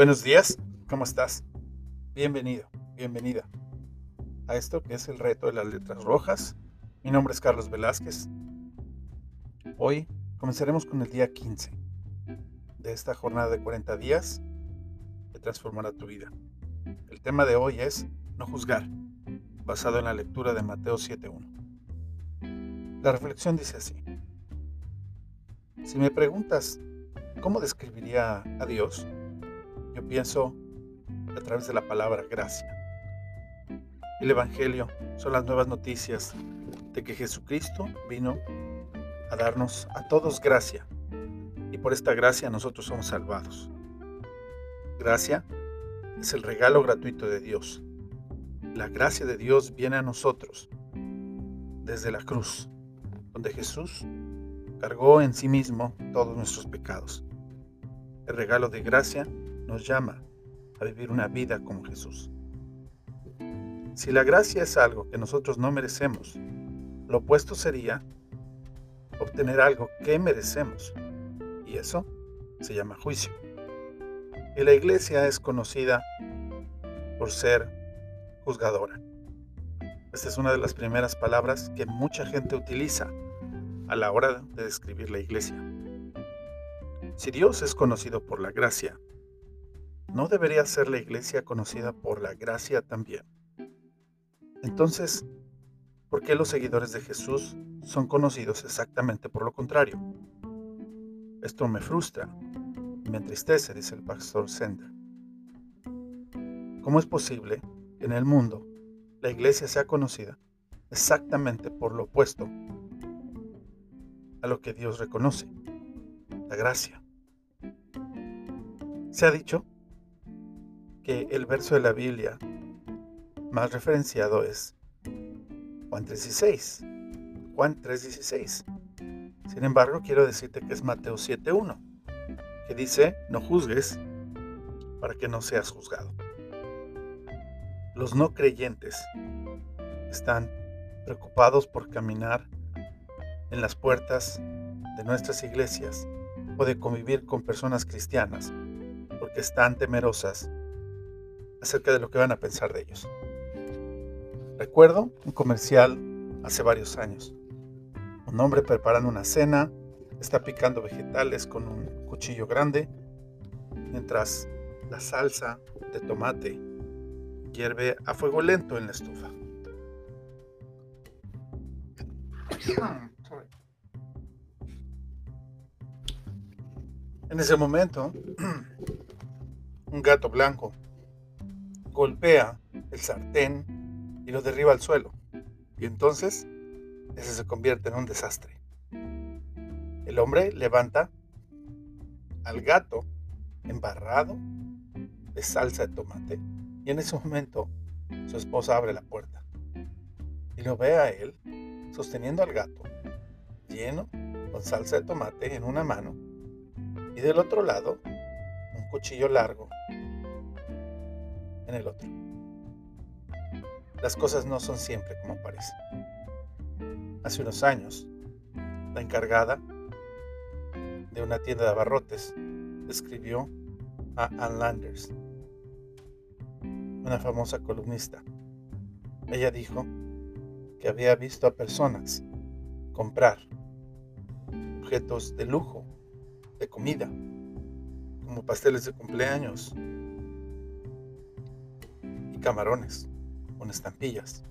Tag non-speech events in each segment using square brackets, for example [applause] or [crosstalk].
Buenos días, ¿cómo estás? Bienvenido, bienvenida a esto que es el reto de las letras rojas. Mi nombre es Carlos Velázquez. Hoy comenzaremos con el día 15 de esta jornada de 40 días que transformará tu vida. El tema de hoy es no juzgar, basado en la lectura de Mateo 7.1. La reflexión dice así. Si me preguntas cómo describiría a Dios, yo pienso a través de la palabra gracia. El Evangelio son las nuevas noticias de que Jesucristo vino a darnos a todos gracia y por esta gracia nosotros somos salvados. Gracia es el regalo gratuito de Dios. La gracia de Dios viene a nosotros desde la cruz, donde Jesús cargó en sí mismo todos nuestros pecados. El regalo de gracia nos llama a vivir una vida como Jesús. Si la gracia es algo que nosotros no merecemos, lo opuesto sería obtener algo que merecemos. Y eso se llama juicio. Y la iglesia es conocida por ser juzgadora. Esta es una de las primeras palabras que mucha gente utiliza a la hora de describir la iglesia. Si Dios es conocido por la gracia, ¿no debería ser la iglesia conocida por la gracia también? Entonces, ¿por qué los seguidores de Jesús son conocidos exactamente por lo contrario? Esto me frustra me entristece, dice el pastor Sender. ¿Cómo es posible que en el mundo la iglesia sea conocida exactamente por lo opuesto a lo que Dios reconoce? La gracia. Se ha dicho que el verso de la Biblia más referenciado es Juan 3.16. Juan 3.16. Sin embargo, quiero decirte que es Mateo 7.1, que dice, no juzgues para que no seas juzgado. Los no creyentes están preocupados por caminar en las puertas de nuestras iglesias o de convivir con personas cristianas porque están temerosas acerca de lo que van a pensar de ellos. Recuerdo un comercial hace varios años. Un hombre preparando una cena, está picando vegetales con un cuchillo grande, mientras la salsa de tomate hierve a fuego lento en la estufa. En ese momento, [clears throat] un gato blanco golpea el sartén y lo derriba al suelo. Y entonces ese se convierte en un desastre. El hombre levanta al gato embarrado de salsa de tomate y en ese momento su esposa abre la puerta y lo ve a él sosteniendo al gato lleno con salsa de tomate en una mano y del otro lado un cuchillo largo el otro las cosas no son siempre como parecen. Hace unos años, la encargada de una tienda de abarrotes escribió a Ann Landers, una famosa columnista. Ella dijo que había visto a personas comprar objetos de lujo, de comida, como pasteles de cumpleaños camarones con estampillas.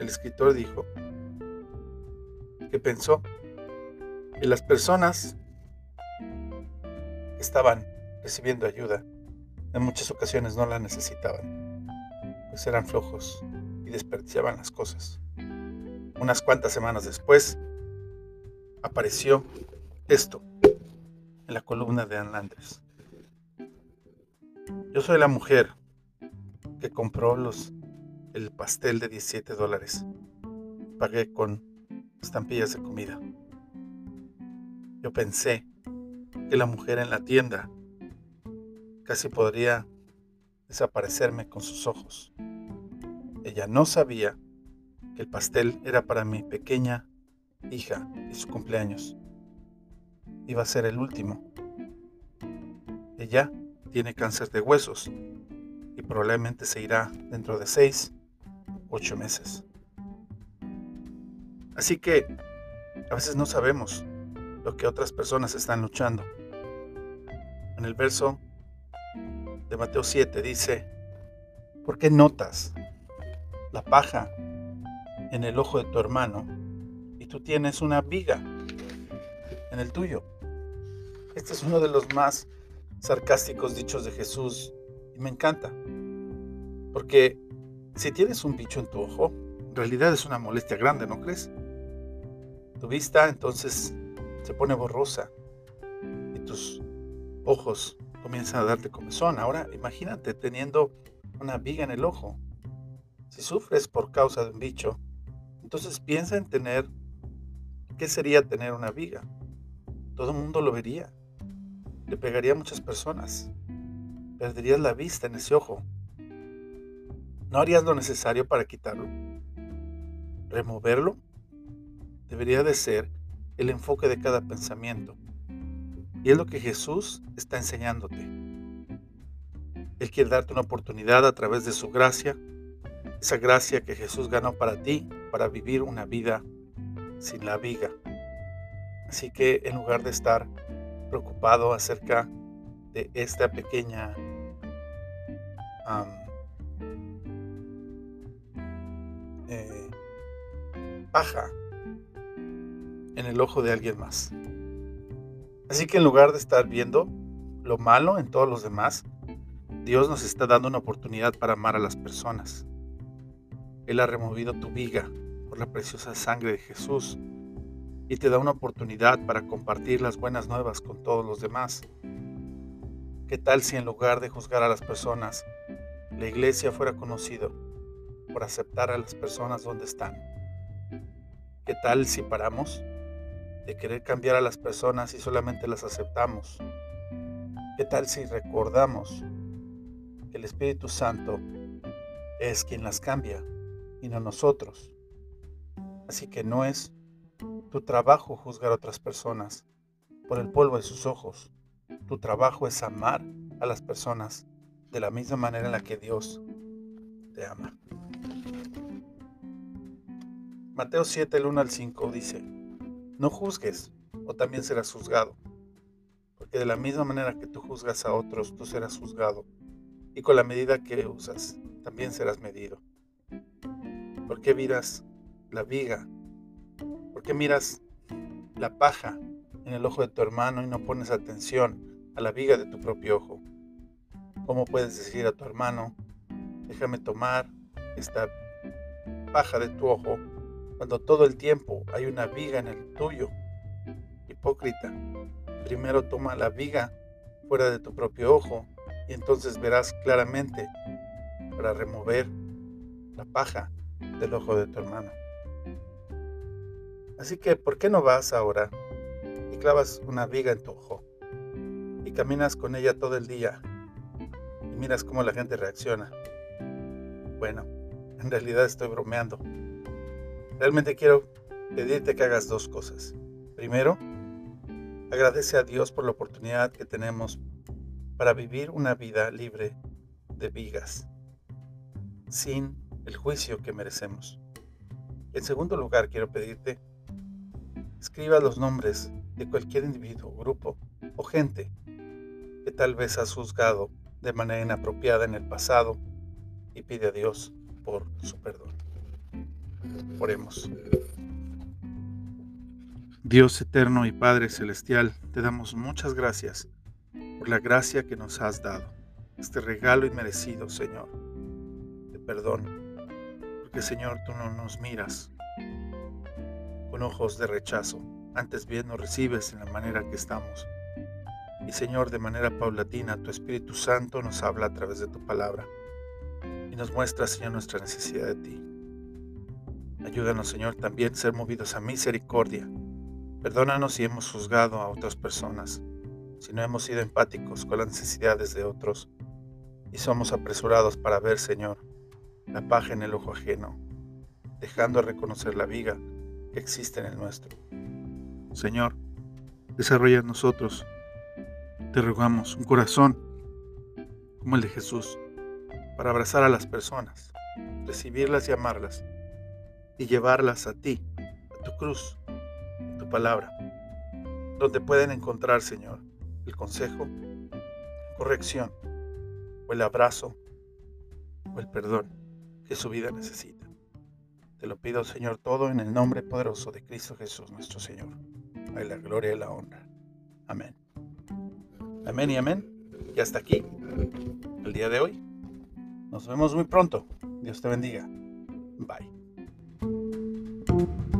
El escritor dijo que pensó que las personas que estaban recibiendo ayuda en muchas ocasiones no la necesitaban, pues eran flojos y desperdiciaban las cosas. Unas cuantas semanas después apareció esto en la columna de Ann. Yo soy la mujer que compró los el pastel de 17 dólares. Pagué con estampillas de comida. Yo pensé que la mujer en la tienda casi podría desaparecerme con sus ojos. Ella no sabía que el pastel era para mi pequeña hija y su cumpleaños. Iba a ser el último. Ella tiene cáncer de huesos probablemente se irá dentro de seis, ocho meses. Así que a veces no sabemos lo que otras personas están luchando. En el verso de Mateo 7 dice, ¿por qué notas la paja en el ojo de tu hermano y tú tienes una viga en el tuyo? Este es uno de los más sarcásticos dichos de Jesús y me encanta. Porque si tienes un bicho en tu ojo, en realidad es una molestia grande, ¿no crees? Tu vista entonces se pone borrosa y tus ojos comienzan a darte comezón. Ahora imagínate teniendo una viga en el ojo. Si sufres por causa de un bicho, entonces piensa en tener, ¿qué sería tener una viga? Todo el mundo lo vería. Le pegaría a muchas personas. Perderías la vista en ese ojo. ¿No harías lo necesario para quitarlo? ¿Removerlo? debería de ser el enfoque de cada pensamiento. Y es lo que Jesús está enseñándote. Él quiere darte una oportunidad a través de su gracia, esa gracia que Jesús ganó para ti, para vivir una vida sin la viga. Así que en lugar de estar preocupado acerca de esta pequeña paja en el ojo de alguien más. Así que en lugar de estar viendo lo malo en todos los demás, Dios nos está dando una oportunidad para amar a las personas. Él ha removido tu viga por la preciosa sangre de Jesús y te da una oportunidad para compartir las buenas nuevas con todos los demás. ¿Qué tal si en lugar de juzgar a las personas, la iglesia fuera conocido por aceptar a las personas donde están? ¿Qué tal si paramos de querer cambiar a las personas y solamente las aceptamos? ¿Qué tal si recordamos que el Espíritu Santo es quien las cambia y no nosotros? Así que no es tu trabajo juzgar a otras personas por el polvo de sus ojos. Tu trabajo es amar a las personas de la misma manera en la que Dios te ama. Mateo 7, el 1 al 5 dice, no juzgues, o también serás juzgado. Porque de la misma manera que tú juzgas a otros, tú serás juzgado. Y con la medida que usas, también serás medido. ¿Por qué miras la viga? ¿Por qué miras la paja en el ojo de tu hermano y no pones atención a la viga de tu propio ojo? ¿Cómo puedes decir a tu hermano, déjame tomar esta paja de tu ojo cuando todo el tiempo hay una viga en el tuyo. Hipócrita, primero toma la viga fuera de tu propio ojo y entonces verás claramente para remover la paja del ojo de tu hermano. Así que, ¿por qué no vas ahora y clavas una viga en tu ojo y caminas con ella todo el día y miras cómo la gente reacciona? Bueno, en realidad estoy bromeando. Realmente quiero pedirte que hagas dos cosas. Primero, agradece a Dios por la oportunidad que tenemos para vivir una vida libre de vigas, sin el juicio que merecemos. En segundo lugar, quiero pedirte, escriba los nombres de cualquier individuo, grupo o gente que tal vez has juzgado de manera inapropiada en el pasado y pide a Dios por su perdón. Oremos. Dios eterno y Padre celestial, te damos muchas gracias por la gracia que nos has dado, este regalo inmerecido, Señor, de perdón, porque Señor, tú no nos miras con ojos de rechazo, antes bien nos recibes en la manera que estamos. Y Señor, de manera paulatina, tu Espíritu Santo nos habla a través de tu palabra y nos muestra, Señor, nuestra necesidad de ti. Ayúdanos, Señor, también a ser movidos a misericordia. Perdónanos si hemos juzgado a otras personas, si no hemos sido empáticos con las necesidades de otros y somos apresurados para ver, Señor, la paja en el ojo ajeno, dejando de reconocer la viga que existe en el nuestro. Señor, desarrolla en nosotros, te rogamos, un corazón como el de Jesús, para abrazar a las personas, recibirlas y amarlas, y llevarlas a ti, a tu cruz, a tu palabra, donde pueden encontrar, Señor, el consejo, corrección, o el abrazo, o el perdón que su vida necesita. Te lo pido, Señor, todo en el nombre poderoso de Cristo Jesús, nuestro Señor. A la gloria y la honra. Amén. Amén y amén. Y hasta aquí el día de hoy. Nos vemos muy pronto. Dios te bendiga. Bye. thank you